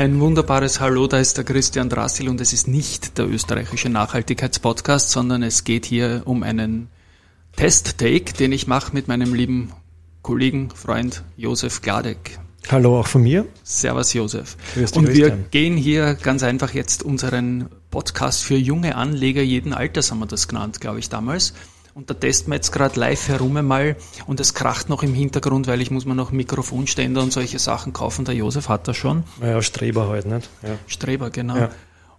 Ein wunderbares Hallo, da ist der Christian Drassil und es ist nicht der österreichische Nachhaltigkeitspodcast, sondern es geht hier um einen Test-Take, den ich mache mit meinem lieben Kollegen, Freund Josef Gladek. Hallo auch von mir. Servus Josef. Und wir gehen hier ganz einfach jetzt unseren Podcast für junge Anleger jeden Alters, haben wir das genannt, glaube ich, damals. Und da testen wir jetzt gerade live herum einmal und es kracht noch im Hintergrund, weil ich muss mir noch Mikrofonständer und solche Sachen kaufen. Der Josef hat das schon. Ja, Streber halt, nicht? Ja. Streber, genau. Ja.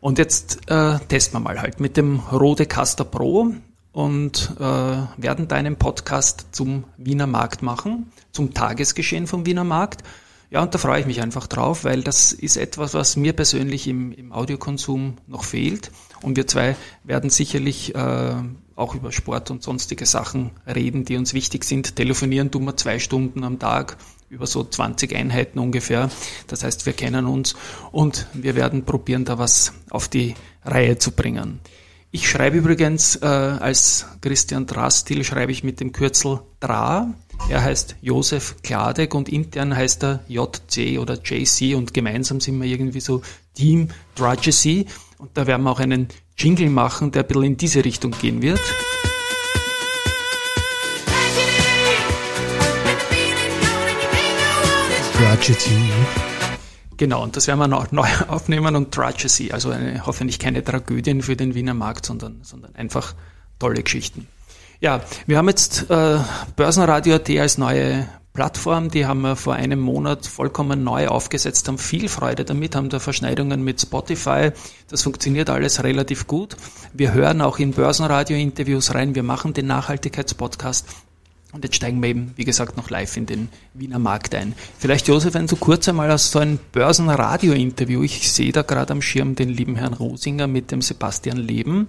Und jetzt äh, testen wir mal halt mit dem Rode Caster Pro und äh, werden deinen Podcast zum Wiener Markt machen, zum Tagesgeschehen vom Wiener Markt. Ja, und da freue ich mich einfach drauf, weil das ist etwas, was mir persönlich im, im Audiokonsum noch fehlt. Und wir zwei werden sicherlich äh, auch über Sport und sonstige Sachen reden, die uns wichtig sind. Telefonieren tun wir zwei Stunden am Tag über so 20 Einheiten ungefähr. Das heißt, wir kennen uns und wir werden probieren, da was auf die Reihe zu bringen. Ich schreibe übrigens äh, als Christian Drastil schreibe ich mit dem Kürzel DRA. Er heißt Josef Kladek und intern heißt er JC oder JC und gemeinsam sind wir irgendwie so Team Dragesy und da werden wir auch einen Jingle machen, der ein bisschen in diese Richtung gehen wird. Tragedy. Genau, und das werden wir noch neu aufnehmen und Tragedy, also eine, hoffentlich keine Tragödien für den Wiener Markt, sondern, sondern einfach tolle Geschichten. Ja, wir haben jetzt äh, Börsenradio.at als neue Plattform, die haben wir vor einem Monat vollkommen neu aufgesetzt, haben viel Freude damit, haben da Verschneidungen mit Spotify. Das funktioniert alles relativ gut. Wir hören auch in Börsenradio-Interviews rein, wir machen den Nachhaltigkeitspodcast. Und jetzt steigen wir eben, wie gesagt, noch live in den Wiener Markt ein. Vielleicht, Josef, wenn du kurz einmal aus so ein Börsenradio-Interview, ich sehe da gerade am Schirm den lieben Herrn Rosinger mit dem Sebastian Leben.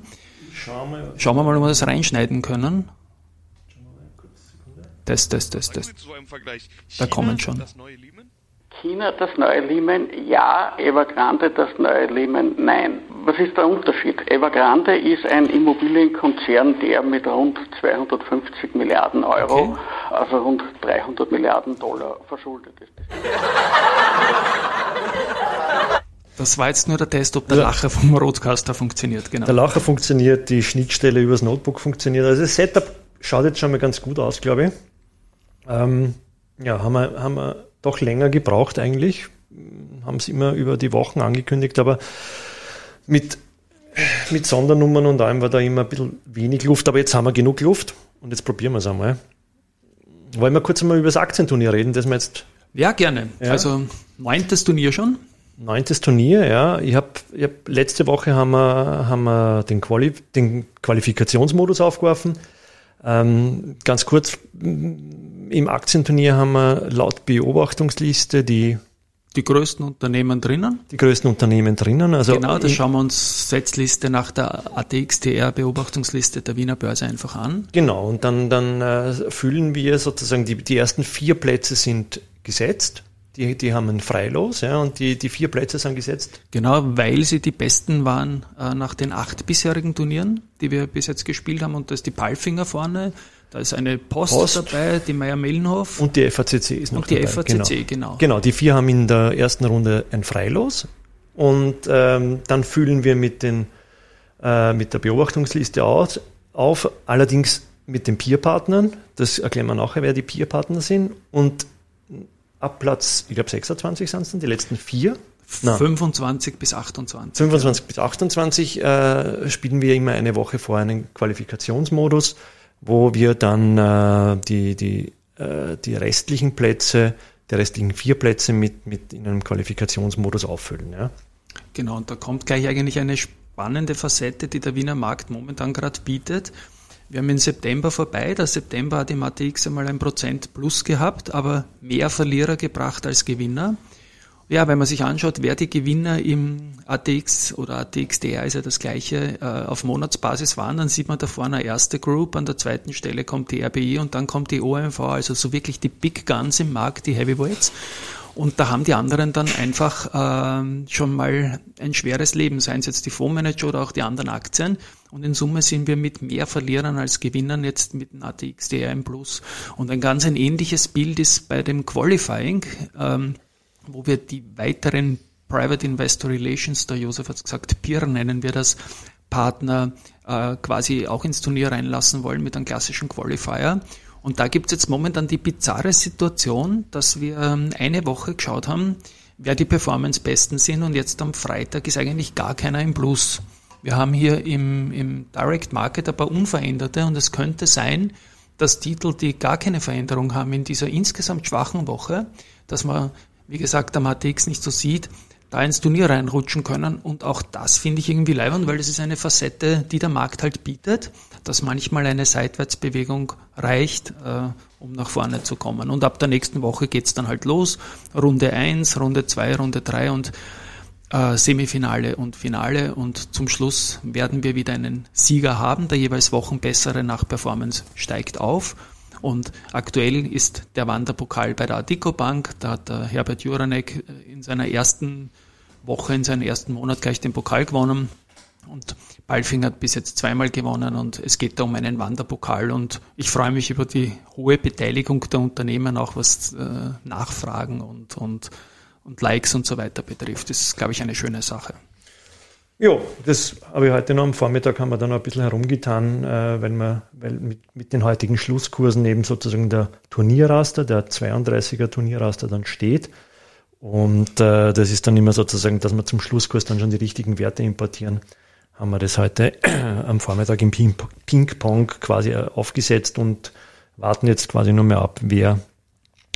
Schauen wir mal, ob wir das reinschneiden können. Test, Test, Test, Test. Da kommen schon. China das neue Lehman, ja, Evergrande das neue Lehman, nein. Was ist der Unterschied? Evergrande ist ein Immobilienkonzern, der mit rund 250 Milliarden Euro, okay. also rund 300 Milliarden Dollar verschuldet ist. Das war jetzt nur der Test, ob der ja. Lacher vom Roadcaster funktioniert. Genau. Der Lacher funktioniert, die Schnittstelle übers Notebook funktioniert. Also das Setup schaut jetzt schon mal ganz gut aus, glaube ich. Ähm, ja, haben wir, haben wir doch länger gebraucht eigentlich. Haben es immer über die Wochen angekündigt, aber mit, mit Sondernummern und allem war da immer ein bisschen wenig Luft, aber jetzt haben wir genug Luft und jetzt probieren wir es einmal. Wollen wir kurz einmal über das Aktienturnier reden, das wir jetzt. Ja, gerne. Ja. Also neuntes Turnier schon. Neuntes Turnier, ja. Ich habe hab, letzte Woche haben wir, haben wir den, Quali, den Qualifikationsmodus aufgeworfen. Ähm, ganz kurz, im Aktienturnier haben wir laut Beobachtungsliste die die größten Unternehmen drinnen? Die größten Unternehmen drinnen. Also genau, das schauen wir uns Setzliste nach der ATXTR Beobachtungsliste der Wiener Börse einfach an. Genau, und dann, dann äh, fühlen wir sozusagen, die, die ersten vier Plätze sind gesetzt. Die, die haben ein Freilos, ja, und die, die vier Plätze sind gesetzt. Genau, weil sie die besten waren äh, nach den acht bisherigen Turnieren, die wir bis jetzt gespielt haben. Und da ist die Palfinger vorne, da ist eine Post, Post. dabei, die Meier-Mellenhof. Und die FACC ist noch Und die dabei. FACC, genau. genau. Genau, die vier haben in der ersten Runde ein Freilos. Und ähm, dann fühlen wir mit, den, äh, mit der Beobachtungsliste aus, auf, allerdings mit den Peerpartnern. Das erklären wir nachher, wer die Peerpartner sind. Und ab Platz, ich glaube 26 sind es dann, die letzten vier. Nein. 25 bis 28. 25 ja. bis 28 äh, spielen wir immer eine Woche vor einen Qualifikationsmodus, wo wir dann äh, die, die, äh, die restlichen Plätze, die restlichen vier Plätze mit, mit in einem Qualifikationsmodus auffüllen. Ja. Genau, und da kommt gleich eigentlich eine spannende Facette, die der Wiener Markt momentan gerade bietet. Wir haben im September vorbei. Der September hat im ATX einmal ein Prozent plus gehabt, aber mehr Verlierer gebracht als Gewinner. Ja, wenn man sich anschaut, wer die Gewinner im ATX oder ATXDR ist ja das gleiche, äh, auf Monatsbasis waren, dann sieht man da vorne eine erste Group, an der zweiten Stelle kommt die RBI und dann kommt die OMV, also so wirklich die Big Guns im Markt, die Heavyweights. Und da haben die anderen dann einfach äh, schon mal ein schweres Leben, seien es jetzt die Fondsmanager oder auch die anderen Aktien. Und in Summe sind wir mit mehr Verlierern als Gewinnern jetzt mit dem ATXDR im Plus. Und ein ganz ein ähnliches Bild ist bei dem Qualifying, ähm, wo wir die weiteren Private Investor Relations, der Josef hat gesagt, Peer nennen wir das, Partner äh, quasi auch ins Turnier reinlassen wollen mit einem klassischen Qualifier. Und da gibt es jetzt momentan die bizarre Situation, dass wir ähm, eine Woche geschaut haben, wer die Performance-Besten sind und jetzt am Freitag ist eigentlich gar keiner im Plus. Wir haben hier im, im Direct Market ein paar unveränderte und es könnte sein, dass Titel, die gar keine Veränderung haben in dieser insgesamt schwachen Woche, dass man, wie gesagt, am ATX nicht so sieht, da ins Turnier reinrutschen können. Und auch das finde ich irgendwie leibend, weil das ist eine Facette, die der Markt halt bietet, dass manchmal eine Seitwärtsbewegung reicht, äh, um nach vorne zu kommen. Und ab der nächsten Woche geht's dann halt los. Runde eins, Runde zwei, Runde drei und äh, Semifinale und Finale. Und zum Schluss werden wir wieder einen Sieger haben. Der jeweils Wochenbessere nach Performance steigt auf. Und aktuell ist der Wanderpokal bei der Adico Bank. Da hat der Herbert Juranek äh, in seiner ersten Woche, in seinem ersten Monat gleich den Pokal gewonnen. Und Balfing hat bis jetzt zweimal gewonnen und es geht da um einen Wanderpokal und ich freue mich über die hohe Beteiligung der Unternehmen, auch was äh, Nachfragen und, und, und Likes und so weiter betrifft. Das ist, glaube ich, eine schöne Sache. Ja, das habe ich heute noch am Vormittag haben wir dann noch ein bisschen herumgetan, äh, weil wir, weil mit, mit den heutigen Schlusskursen eben sozusagen der Turnierraster, der 32er Turnierraster dann steht. Und äh, das ist dann immer sozusagen, dass wir zum Schlusskurs dann schon die richtigen Werte importieren. Haben wir das heute äh, am Vormittag im Ping-Pong quasi aufgesetzt und warten jetzt quasi nur mehr ab, wer,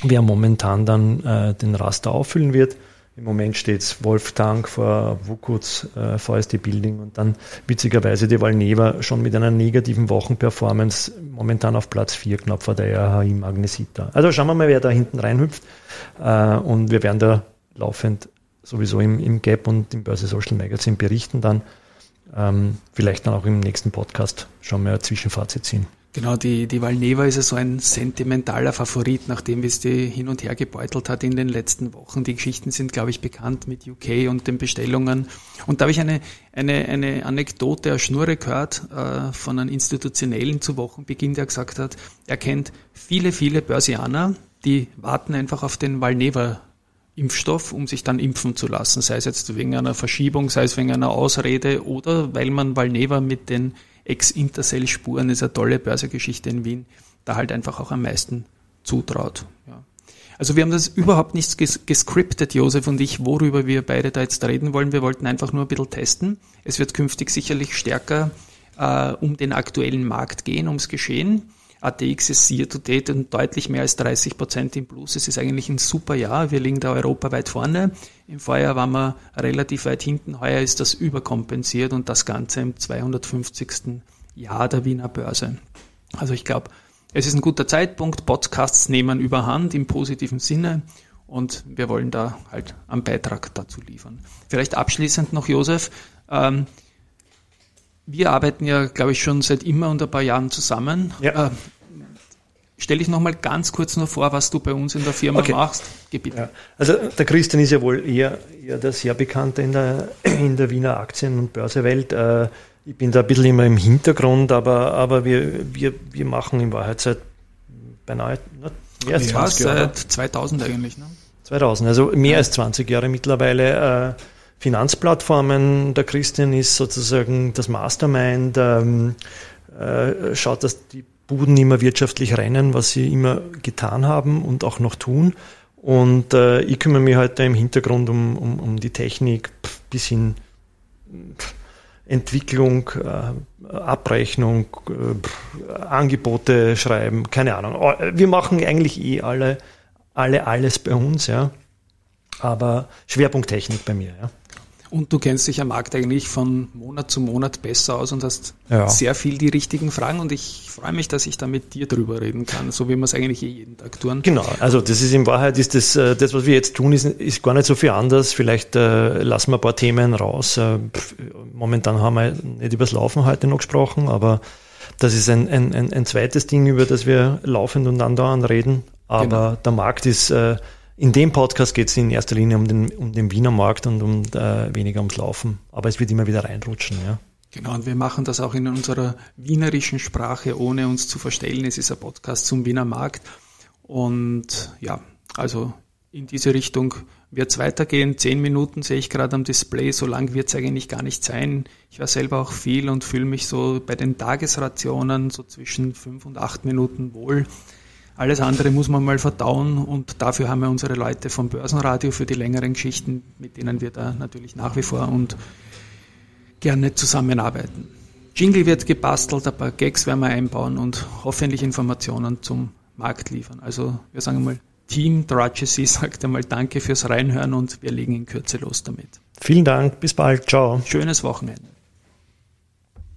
wer momentan dann äh, den Raster auffüllen wird. Im Moment steht es Wolftank vor Wukuts äh, VSD Building und dann witzigerweise die Valneva schon mit einer negativen Wochenperformance momentan auf Platz 4 knapp vor der RHI Magnesita. Also schauen wir mal, wer da hinten reinhüpft äh, und wir werden da laufend sowieso im, im Gap und im Börse Social Magazine berichten dann. Ähm, vielleicht dann auch im nächsten Podcast schauen wir ein Zwischenfazit ziehen. Genau, die, die Valneva ist ja so ein sentimentaler Favorit, nachdem es die hin und her gebeutelt hat in den letzten Wochen. Die Geschichten sind, glaube ich, bekannt mit UK und den Bestellungen. Und da habe ich eine, eine, eine Anekdote aus Schnurre gehört äh, von einem Institutionellen zu Wochenbeginn, der gesagt hat, er kennt viele, viele Börsianer, die warten einfach auf den Valneva Impfstoff, um sich dann impfen zu lassen, sei es jetzt wegen einer Verschiebung, sei es wegen einer Ausrede oder weil man Valneva mit den Ex-Intercell-Spuren ist eine tolle Börsegeschichte in Wien, da halt einfach auch am meisten zutraut. Ja. Also wir haben das überhaupt nicht ges gescriptet, Josef und ich, worüber wir beide da jetzt reden wollen. Wir wollten einfach nur ein bisschen testen. Es wird künftig sicherlich stärker äh, um den aktuellen Markt gehen, ums Geschehen. ATX ist year to date und deutlich mehr als 30 Prozent im Plus. Es ist eigentlich ein super Jahr. Wir liegen da europaweit vorne. Im Vorjahr waren wir relativ weit hinten. Heuer ist das überkompensiert und das Ganze im 250. Jahr der Wiener Börse. Also ich glaube, es ist ein guter Zeitpunkt. Podcasts nehmen überhand im positiven Sinne und wir wollen da halt einen Beitrag dazu liefern. Vielleicht abschließend noch, Josef. Ähm, wir arbeiten ja, glaube ich, schon seit immer und ein paar Jahren zusammen. Ja. Äh, Stell dich nochmal ganz kurz nur vor, was du bei uns in der Firma okay. machst. Ja. Also der Christian ist ja wohl eher, eher der sehr bekannte in der, in der Wiener Aktien- und Börsewelt. Äh, ich bin da ein bisschen immer im Hintergrund, aber, aber wir, wir, wir machen in Wahrheit seit beinahe mehr als 20 Jahre. Seit 2000 eigentlich, ne? 2000, also mehr ja. als 20 Jahre mittlerweile. Äh, Finanzplattformen. Der Christian ist sozusagen das Mastermind, ähm, äh, schaut, dass die Buden immer wirtschaftlich rennen, was sie immer getan haben und auch noch tun. Und äh, ich kümmere mich heute im Hintergrund um, um, um die Technik bis hin Entwicklung, äh, Abrechnung, äh, Angebote schreiben, keine Ahnung. Oh, wir machen eigentlich eh alle, alle alles bei uns, ja. Aber Schwerpunkt Technik bei mir, ja. Und du kennst dich am Markt eigentlich von Monat zu Monat besser aus und hast ja. sehr viel die richtigen Fragen und ich freue mich, dass ich da mit dir drüber reden kann, so wie wir es eigentlich eh jeden Tag tun. Genau, also das ist in Wahrheit, ist das, äh, das was wir jetzt tun, ist, ist gar nicht so viel anders. Vielleicht äh, lassen wir ein paar Themen raus. Äh, momentan haben wir nicht übers Laufen heute noch gesprochen, aber das ist ein, ein, ein, ein zweites Ding, über das wir laufend und andauernd reden. Aber genau. der Markt ist äh, in dem Podcast geht es in erster Linie um den, um den Wiener Markt und um äh, weniger ums Laufen. Aber es wird immer wieder reinrutschen, ja. Genau, und wir machen das auch in unserer wienerischen Sprache, ohne uns zu verstellen. Es ist ein Podcast zum Wiener Markt. Und ja, also in diese Richtung wird es weitergehen. Zehn Minuten sehe ich gerade am Display, so lang wird es eigentlich gar nicht sein. Ich war selber auch viel und fühle mich so bei den Tagesrationen so zwischen fünf und acht Minuten wohl. Alles andere muss man mal verdauen und dafür haben wir unsere Leute vom Börsenradio für die längeren Geschichten, mit denen wir da natürlich nach wie vor und gerne zusammenarbeiten. Jingle wird gebastelt, ein paar Gags werden wir einbauen und hoffentlich Informationen zum Markt liefern. Also wir sagen mal, Team Drudgesy sagt einmal Danke fürs Reinhören und wir legen in Kürze los damit. Vielen Dank, bis bald, ciao. Schönes Wochenende.